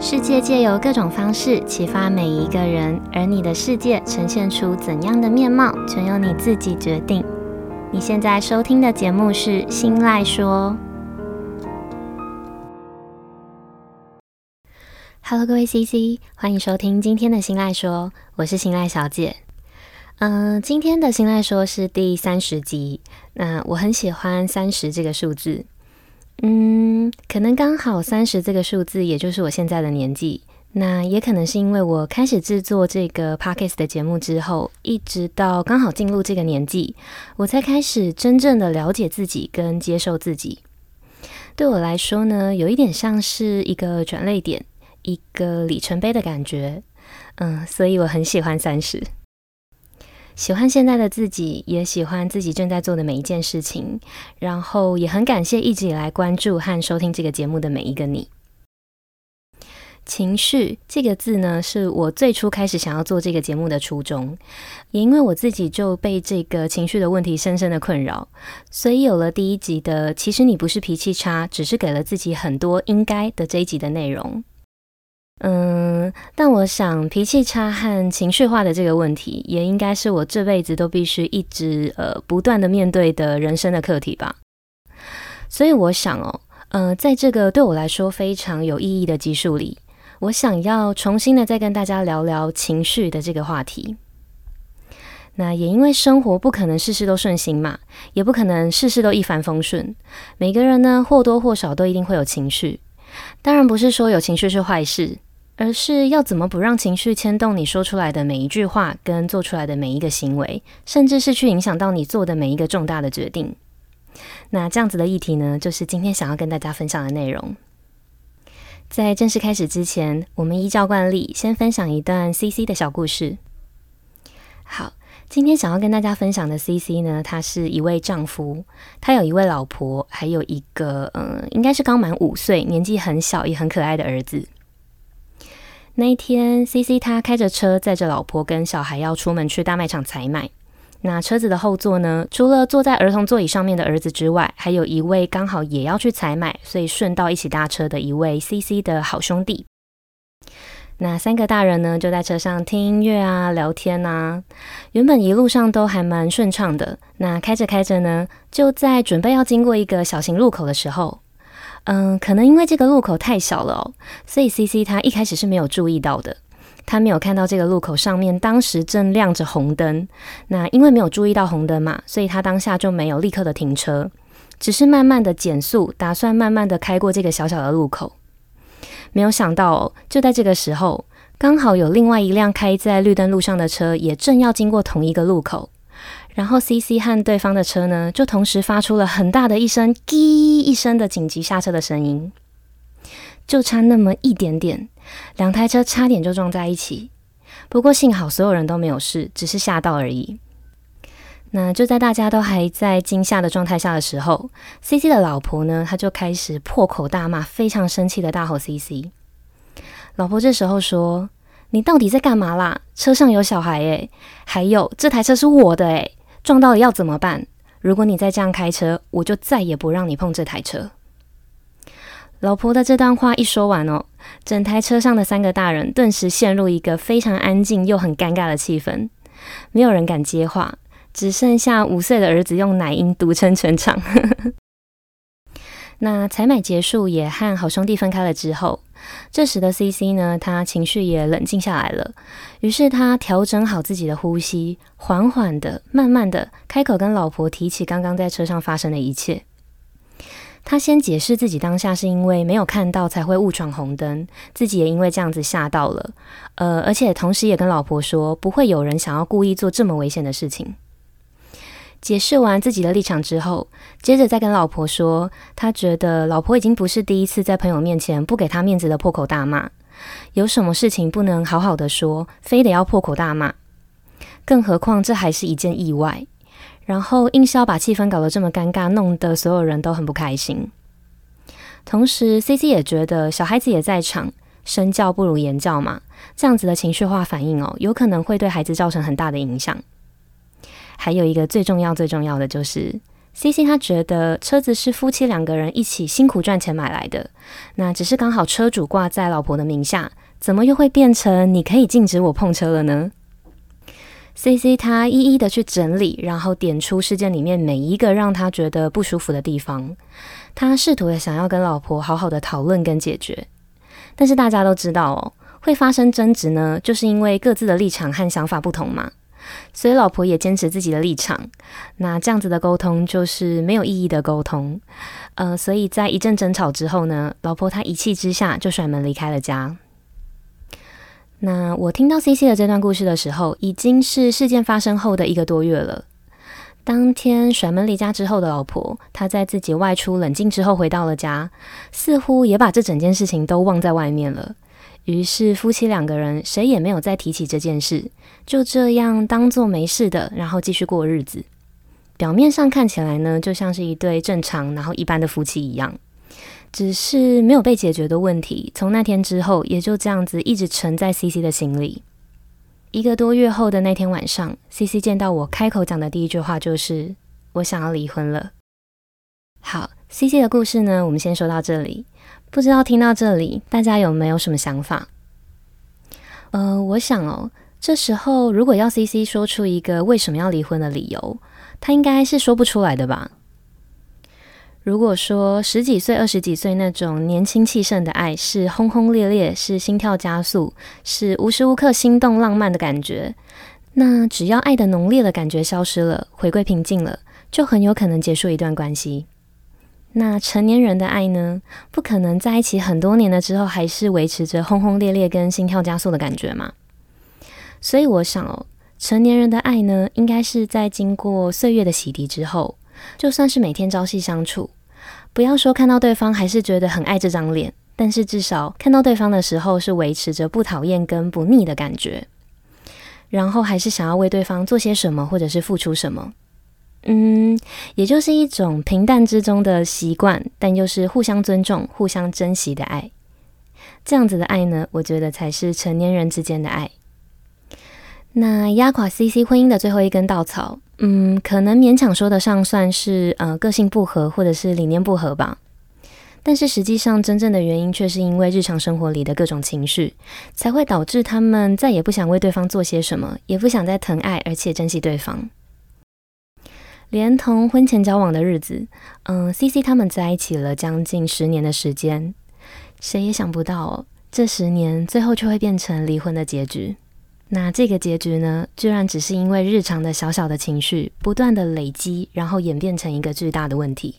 世界借由各种方式启发每一个人，而你的世界呈现出怎样的面貌，全由你自己决定。你现在收听的节目是《新赖说》。Hello，各位 CC，欢迎收听今天的《新赖说》，我是新赖小姐。嗯、今天的《新赖说》是第三十集。那我很喜欢三十这个数字。嗯，可能刚好三十这个数字，也就是我现在的年纪。那也可能是因为我开始制作这个 podcast 的节目之后，一直到刚好进入这个年纪，我才开始真正的了解自己跟接受自己。对我来说呢，有一点像是一个转捩点，一个里程碑的感觉。嗯，所以我很喜欢三十。喜欢现在的自己，也喜欢自己正在做的每一件事情，然后也很感谢一直以来关注和收听这个节目的每一个你。情绪这个字呢，是我最初开始想要做这个节目的初衷，也因为我自己就被这个情绪的问题深深的困扰，所以有了第一集的“其实你不是脾气差，只是给了自己很多应该”的这一集的内容。嗯，但我想脾气差和情绪化的这个问题，也应该是我这辈子都必须一直呃不断的面对的人生的课题吧。所以我想哦，呃，在这个对我来说非常有意义的集数里，我想要重新的再跟大家聊聊情绪的这个话题。那也因为生活不可能事事都顺心嘛，也不可能事事都一帆风顺，每个人呢或多或少都一定会有情绪。当然不是说有情绪是坏事。而是要怎么不让情绪牵动你说出来的每一句话，跟做出来的每一个行为，甚至是去影响到你做的每一个重大的决定。那这样子的议题呢，就是今天想要跟大家分享的内容。在正式开始之前，我们依照惯例先分享一段 CC 的小故事。好，今天想要跟大家分享的 CC 呢，他是一位丈夫，他有一位老婆，还有一个嗯，应该是刚满五岁、年纪很小也很可爱的儿子。那一天，CC 他开着车载着老婆跟小孩要出门去大卖场采买。那车子的后座呢，除了坐在儿童座椅上面的儿子之外，还有一位刚好也要去采买，所以顺道一起搭车的一位 CC 的好兄弟。那三个大人呢，就在车上听音乐啊，聊天啊。原本一路上都还蛮顺畅的。那开着开着呢，就在准备要经过一个小型路口的时候。嗯，可能因为这个路口太小了哦，所以 CC 他一开始是没有注意到的。他没有看到这个路口上面当时正亮着红灯。那因为没有注意到红灯嘛，所以他当下就没有立刻的停车，只是慢慢的减速，打算慢慢的开过这个小小的路口。没有想到哦，就在这个时候，刚好有另外一辆开在绿灯路上的车也正要经过同一个路口。然后，CC 和对方的车呢，就同时发出了很大的一声“滴”一声的紧急刹车的声音，就差那么一点点，两台车差点就撞在一起。不过幸好所有人都没有事，只是吓到而已。那就在大家都还在惊吓的状态下的时候，CC 的老婆呢，她就开始破口大骂，非常生气的大吼 CC。老婆这时候说：“你到底在干嘛啦？车上有小孩诶，还有这台车是我的诶。”撞到了要怎么办？如果你再这样开车，我就再也不让你碰这台车。老婆的这段话一说完哦，整台车上的三个大人顿时陷入一个非常安静又很尴尬的气氛，没有人敢接话，只剩下五岁的儿子用奶音独撑全场。那采买结束，也和好兄弟分开了之后，这时的 CC 呢，他情绪也冷静下来了。于是他调整好自己的呼吸，缓缓的、慢慢的开口跟老婆提起刚刚在车上发生的一切。他先解释自己当下是因为没有看到才会误闯红灯，自己也因为这样子吓到了。呃，而且同时也跟老婆说，不会有人想要故意做这么危险的事情。解释完自己的立场之后，接着再跟老婆说，他觉得老婆已经不是第一次在朋友面前不给他面子的破口大骂，有什么事情不能好好的说，非得要破口大骂？更何况这还是一件意外，然后硬是要把气氛搞得这么尴尬，弄得所有人都很不开心。同时，CC 也觉得小孩子也在场，身教不如言教嘛，这样子的情绪化反应哦，有可能会对孩子造成很大的影响。还有一个最重要、最重要的就是 C C 他觉得车子是夫妻两个人一起辛苦赚钱买来的，那只是刚好车主挂在老婆的名下，怎么又会变成你可以禁止我碰车了呢？C C 他一一的去整理，然后点出事件里面每一个让他觉得不舒服的地方，他试图的想要跟老婆好好的讨论跟解决，但是大家都知道哦，会发生争执呢，就是因为各自的立场和想法不同嘛。所以老婆也坚持自己的立场，那这样子的沟通就是没有意义的沟通。呃，所以在一阵争吵之后呢，老婆她一气之下就甩门离开了家。那我听到 CC 的这段故事的时候，已经是事件发生后的一个多月了。当天甩门离家之后的老婆，她在自己外出冷静之后回到了家，似乎也把这整件事情都忘在外面了。于是夫妻两个人谁也没有再提起这件事，就这样当做没事的，然后继续过日子。表面上看起来呢，就像是一对正常然后一般的夫妻一样，只是没有被解决的问题，从那天之后也就这样子一直沉在 CC 的心里。一个多月后的那天晚上，CC 见到我开口讲的第一句话就是：“我想要离婚了。”好，CC 的故事呢，我们先说到这里。不知道听到这里，大家有没有什么想法？呃，我想哦，这时候如果要 CC 说出一个为什么要离婚的理由，他应该是说不出来的吧？如果说十几岁、二十几岁那种年轻气盛的爱是轰轰烈烈，是心跳加速，是无时无刻心动浪漫的感觉，那只要爱的浓烈的感觉消失了，回归平静了，就很有可能结束一段关系。那成年人的爱呢？不可能在一起很多年了之后，还是维持着轰轰烈烈跟心跳加速的感觉嘛？所以我想哦，成年人的爱呢，应该是在经过岁月的洗涤之后，就算是每天朝夕相处，不要说看到对方还是觉得很爱这张脸，但是至少看到对方的时候是维持着不讨厌跟不腻的感觉，然后还是想要为对方做些什么，或者是付出什么。嗯，也就是一种平淡之中的习惯，但又是互相尊重、互相珍惜的爱。这样子的爱呢，我觉得才是成年人之间的爱。那压垮 CC 婚姻的最后一根稻草，嗯，可能勉强说得上算是呃个性不合或者是理念不合吧。但是实际上，真正的原因却是因为日常生活里的各种情绪，才会导致他们再也不想为对方做些什么，也不想再疼爱而且珍惜对方。连同婚前交往的日子，嗯，CC 他们在一起了将近十年的时间，谁也想不到哦，这十年最后却会变成离婚的结局。那这个结局呢，居然只是因为日常的小小的情绪不断的累积，然后演变成一个巨大的问题。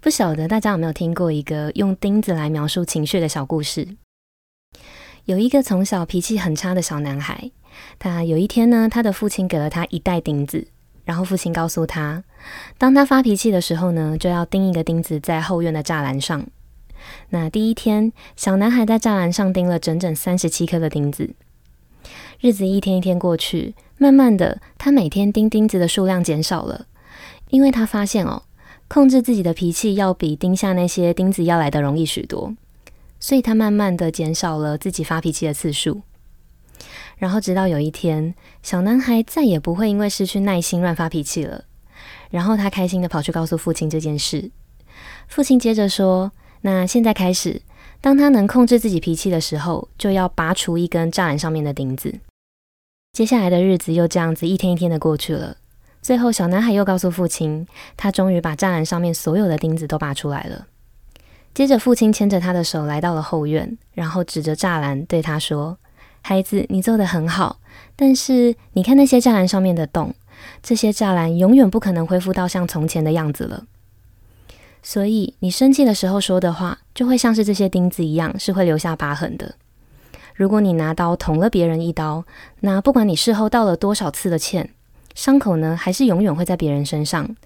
不晓得大家有没有听过一个用钉子来描述情绪的小故事？有一个从小脾气很差的小男孩，他有一天呢，他的父亲给了他一袋钉子。然后父亲告诉他，当他发脾气的时候呢，就要钉一个钉子在后院的栅栏上。那第一天，小男孩在栅栏上钉了整整三十七颗的钉子。日子一天一天过去，慢慢的，他每天钉钉子的数量减少了，因为他发现哦，控制自己的脾气要比钉下那些钉子要来的容易许多，所以他慢慢的减少了自己发脾气的次数。然后直到有一天，小男孩再也不会因为失去耐心乱发脾气了。然后他开心地跑去告诉父亲这件事。父亲接着说：“那现在开始，当他能控制自己脾气的时候，就要拔除一根栅栏上面的钉子。”接下来的日子又这样子一天一天的过去了。最后，小男孩又告诉父亲，他终于把栅栏上面所有的钉子都拔出来了。接着，父亲牵着他的手来到了后院，然后指着栅栏对他说。孩子，你做得很好，但是你看那些栅栏上面的洞，这些栅栏永远不可能恢复到像从前的样子了。所以你生气的时候说的话，就会像是这些钉子一样，是会留下疤痕的。如果你拿刀捅了别人一刀，那不管你事后道了多少次的歉，伤口呢，还是永远会在别人身上。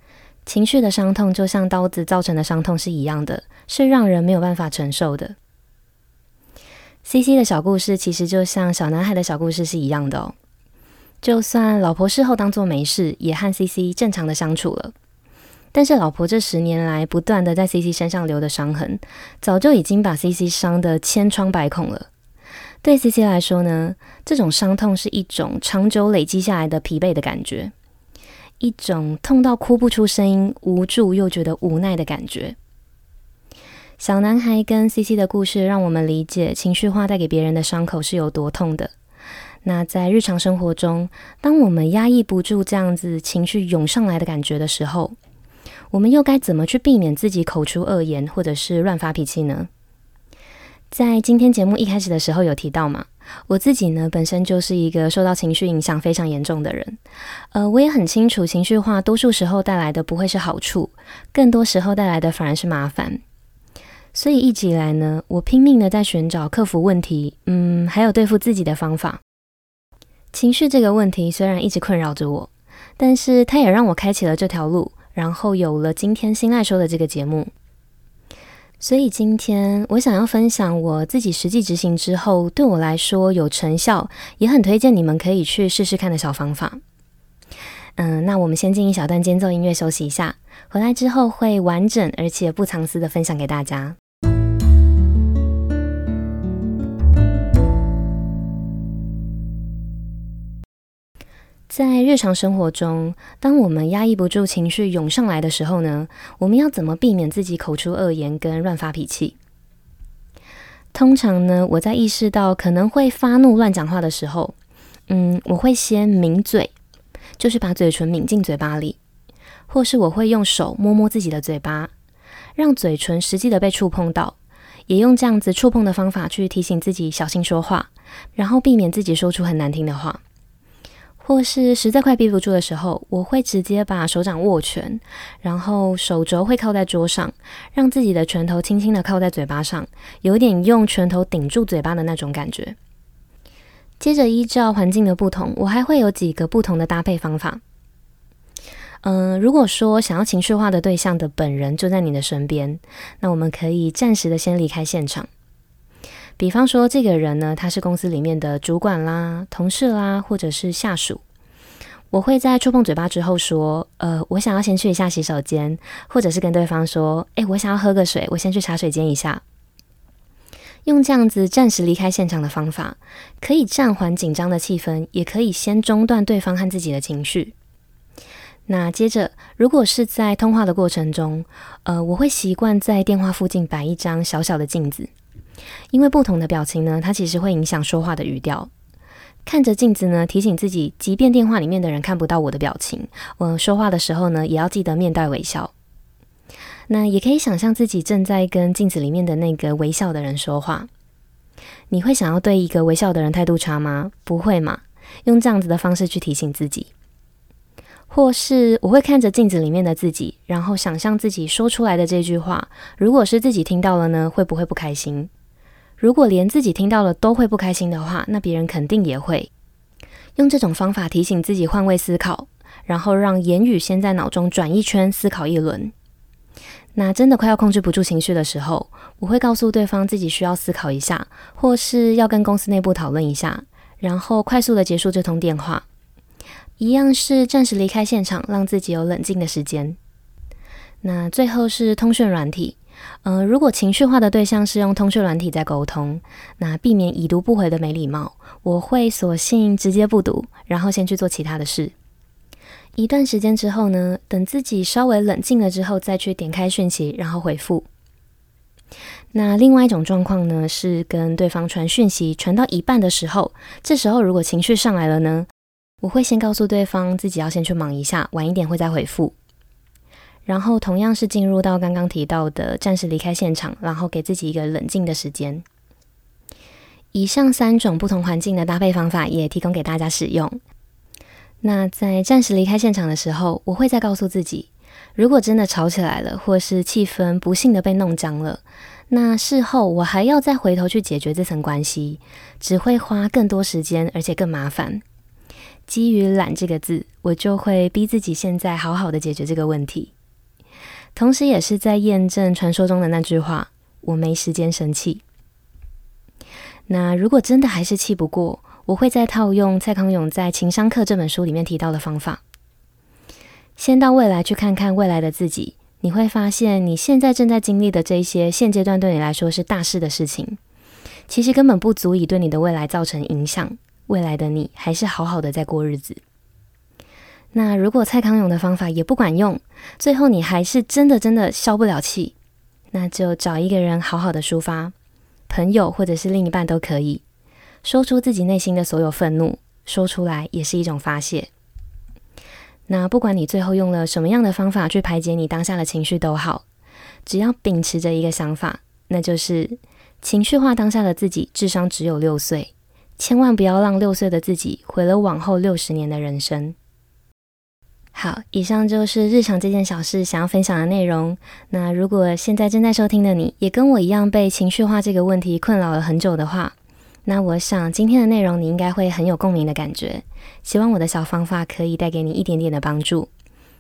情绪的伤痛就像刀子造成的伤痛是一样的，是让人没有办法承受的。CC 的小故事其实就像小男孩的小故事是一样的哦。就算老婆事后当做没事，也和 CC 正常的相处了。但是老婆这十年来不断的在 CC 身上留的伤痕，早就已经把 CC 伤得千疮百孔了。对 CC 来说呢，这种伤痛是一种长久累积下来的疲惫的感觉。一种痛到哭不出声音、无助又觉得无奈的感觉。小男孩跟 CC 的故事，让我们理解情绪化带给别人的伤口是有多痛的。那在日常生活中，当我们压抑不住这样子情绪涌上来的感觉的时候，我们又该怎么去避免自己口出恶言，或者是乱发脾气呢？在今天节目一开始的时候有提到嘛，我自己呢本身就是一个受到情绪影响非常严重的人，呃，我也很清楚情绪化多数时候带来的不会是好处，更多时候带来的反而是麻烦。所以一直以来呢，我拼命的在寻找克服问题，嗯，还有对付自己的方法。情绪这个问题虽然一直困扰着我，但是它也让我开启了这条路，然后有了今天心爱说的这个节目。所以今天我想要分享我自己实际执行之后，对我来说有成效，也很推荐你们可以去试试看的小方法。嗯，那我们先进一小段间奏音乐休息一下，回来之后会完整而且不藏私的分享给大家。在日常生活中，当我们压抑不住情绪涌上来的时候呢，我们要怎么避免自己口出恶言跟乱发脾气？通常呢，我在意识到可能会发怒乱讲话的时候，嗯，我会先抿嘴，就是把嘴唇抿进嘴巴里，或是我会用手摸摸自己的嘴巴，让嘴唇实际的被触碰到，也用这样子触碰的方法去提醒自己小心说话，然后避免自己说出很难听的话。或是实在快憋不住的时候，我会直接把手掌握拳，然后手肘会靠在桌上，让自己的拳头轻轻的靠在嘴巴上，有点用拳头顶住嘴巴的那种感觉。接着依照环境的不同，我还会有几个不同的搭配方法。嗯、如果说想要情绪化的对象的本人就在你的身边，那我们可以暂时的先离开现场。比方说，这个人呢，他是公司里面的主管啦、同事啦，或者是下属。我会在触碰嘴巴之后说：“呃，我想要先去一下洗手间，或者是跟对方说：‘诶，我想要喝个水，我先去茶水间一下。’用这样子暂时离开现场的方法，可以暂缓紧张的气氛，也可以先中断对方和自己的情绪。那接着，如果是在通话的过程中，呃，我会习惯在电话附近摆一张小小的镜子。”因为不同的表情呢，它其实会影响说话的语调。看着镜子呢，提醒自己，即便电话里面的人看不到我的表情，我说话的时候呢，也要记得面带微笑。那也可以想象自己正在跟镜子里面的那个微笑的人说话。你会想要对一个微笑的人态度差吗？不会嘛？用这样子的方式去提醒自己。或是我会看着镜子里面的自己，然后想象自己说出来的这句话，如果是自己听到了呢，会不会不开心？如果连自己听到了都会不开心的话，那别人肯定也会。用这种方法提醒自己换位思考，然后让言语先在脑中转一圈，思考一轮。那真的快要控制不住情绪的时候，我会告诉对方自己需要思考一下，或是要跟公司内部讨论一下，然后快速的结束这通电话。一样是暂时离开现场，让自己有冷静的时间。那最后是通讯软体。呃，如果情绪化的对象是用通讯软体在沟通，那避免已读不回的没礼貌，我会索性直接不读，然后先去做其他的事。一段时间之后呢，等自己稍微冷静了之后，再去点开讯息，然后回复。那另外一种状况呢，是跟对方传讯息传到一半的时候，这时候如果情绪上来了呢，我会先告诉对方自己要先去忙一下，晚一点会再回复。然后同样是进入到刚刚提到的暂时离开现场，然后给自己一个冷静的时间。以上三种不同环境的搭配方法也提供给大家使用。那在暂时离开现场的时候，我会再告诉自己，如果真的吵起来了，或是气氛不幸的被弄僵了，那事后我还要再回头去解决这层关系，只会花更多时间，而且更麻烦。基于懒这个字，我就会逼自己现在好好的解决这个问题。同时，也是在验证传说中的那句话：“我没时间生气。”那如果真的还是气不过，我会再套用蔡康永在《情商课》这本书里面提到的方法，先到未来去看看未来的自己。你会发现，你现在正在经历的这些现阶段对你来说是大事的事情，其实根本不足以对你的未来造成影响。未来的你还是好好的在过日子。那如果蔡康永的方法也不管用，最后你还是真的真的消不了气，那就找一个人好好的抒发，朋友或者是另一半都可以，说出自己内心的所有愤怒，说出来也是一种发泄。那不管你最后用了什么样的方法去排解你当下的情绪都好，只要秉持着一个想法，那就是情绪化当下的自己智商只有六岁，千万不要让六岁的自己毁了往后六十年的人生。好，以上就是日常这件小事想要分享的内容。那如果现在正在收听的你也跟我一样被情绪化这个问题困扰了很久的话，那我想今天的内容你应该会很有共鸣的感觉。希望我的小方法可以带给你一点点的帮助，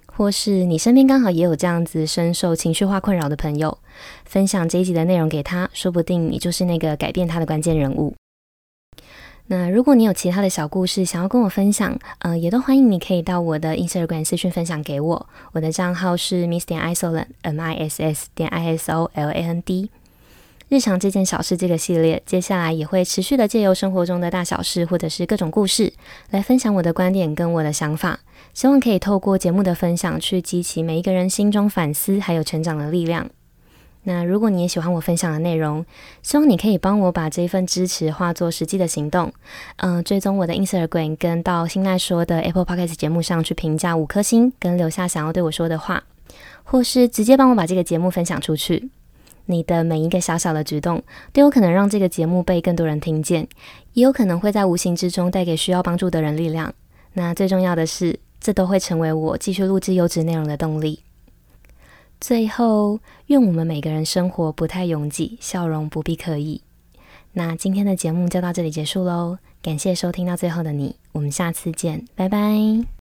或是你身边刚好也有这样子深受情绪化困扰的朋友，分享这一集的内容给他，说不定你就是那个改变他的关键人物。那如果你有其他的小故事想要跟我分享，呃，也都欢迎你可以到我的 Instagram 私讯分享给我，我的账号是 miss 点 isoland，m i s s 点 i s o l a n d。日常这件小事这个系列，接下来也会持续的借由生活中的大小事或者是各种故事，来分享我的观点跟我的想法，希望可以透过节目的分享，去激起每一个人心中反思还有成长的力量。那如果你也喜欢我分享的内容，希望你可以帮我把这一份支持化作实际的行动，嗯、追踪我的 Instagram，跟到心赖说的 Apple Podcast 节目上去评价五颗星，跟留下想要对我说的话，或是直接帮我把这个节目分享出去。你的每一个小小的举动，都有可能让这个节目被更多人听见，也有可能会在无形之中带给需要帮助的人力量。那最重要的是，这都会成为我继续录制优质内容的动力。最后，愿我们每个人生活不太拥挤，笑容不必刻意。那今天的节目就到这里结束喽，感谢收听到最后的你，我们下次见，拜拜。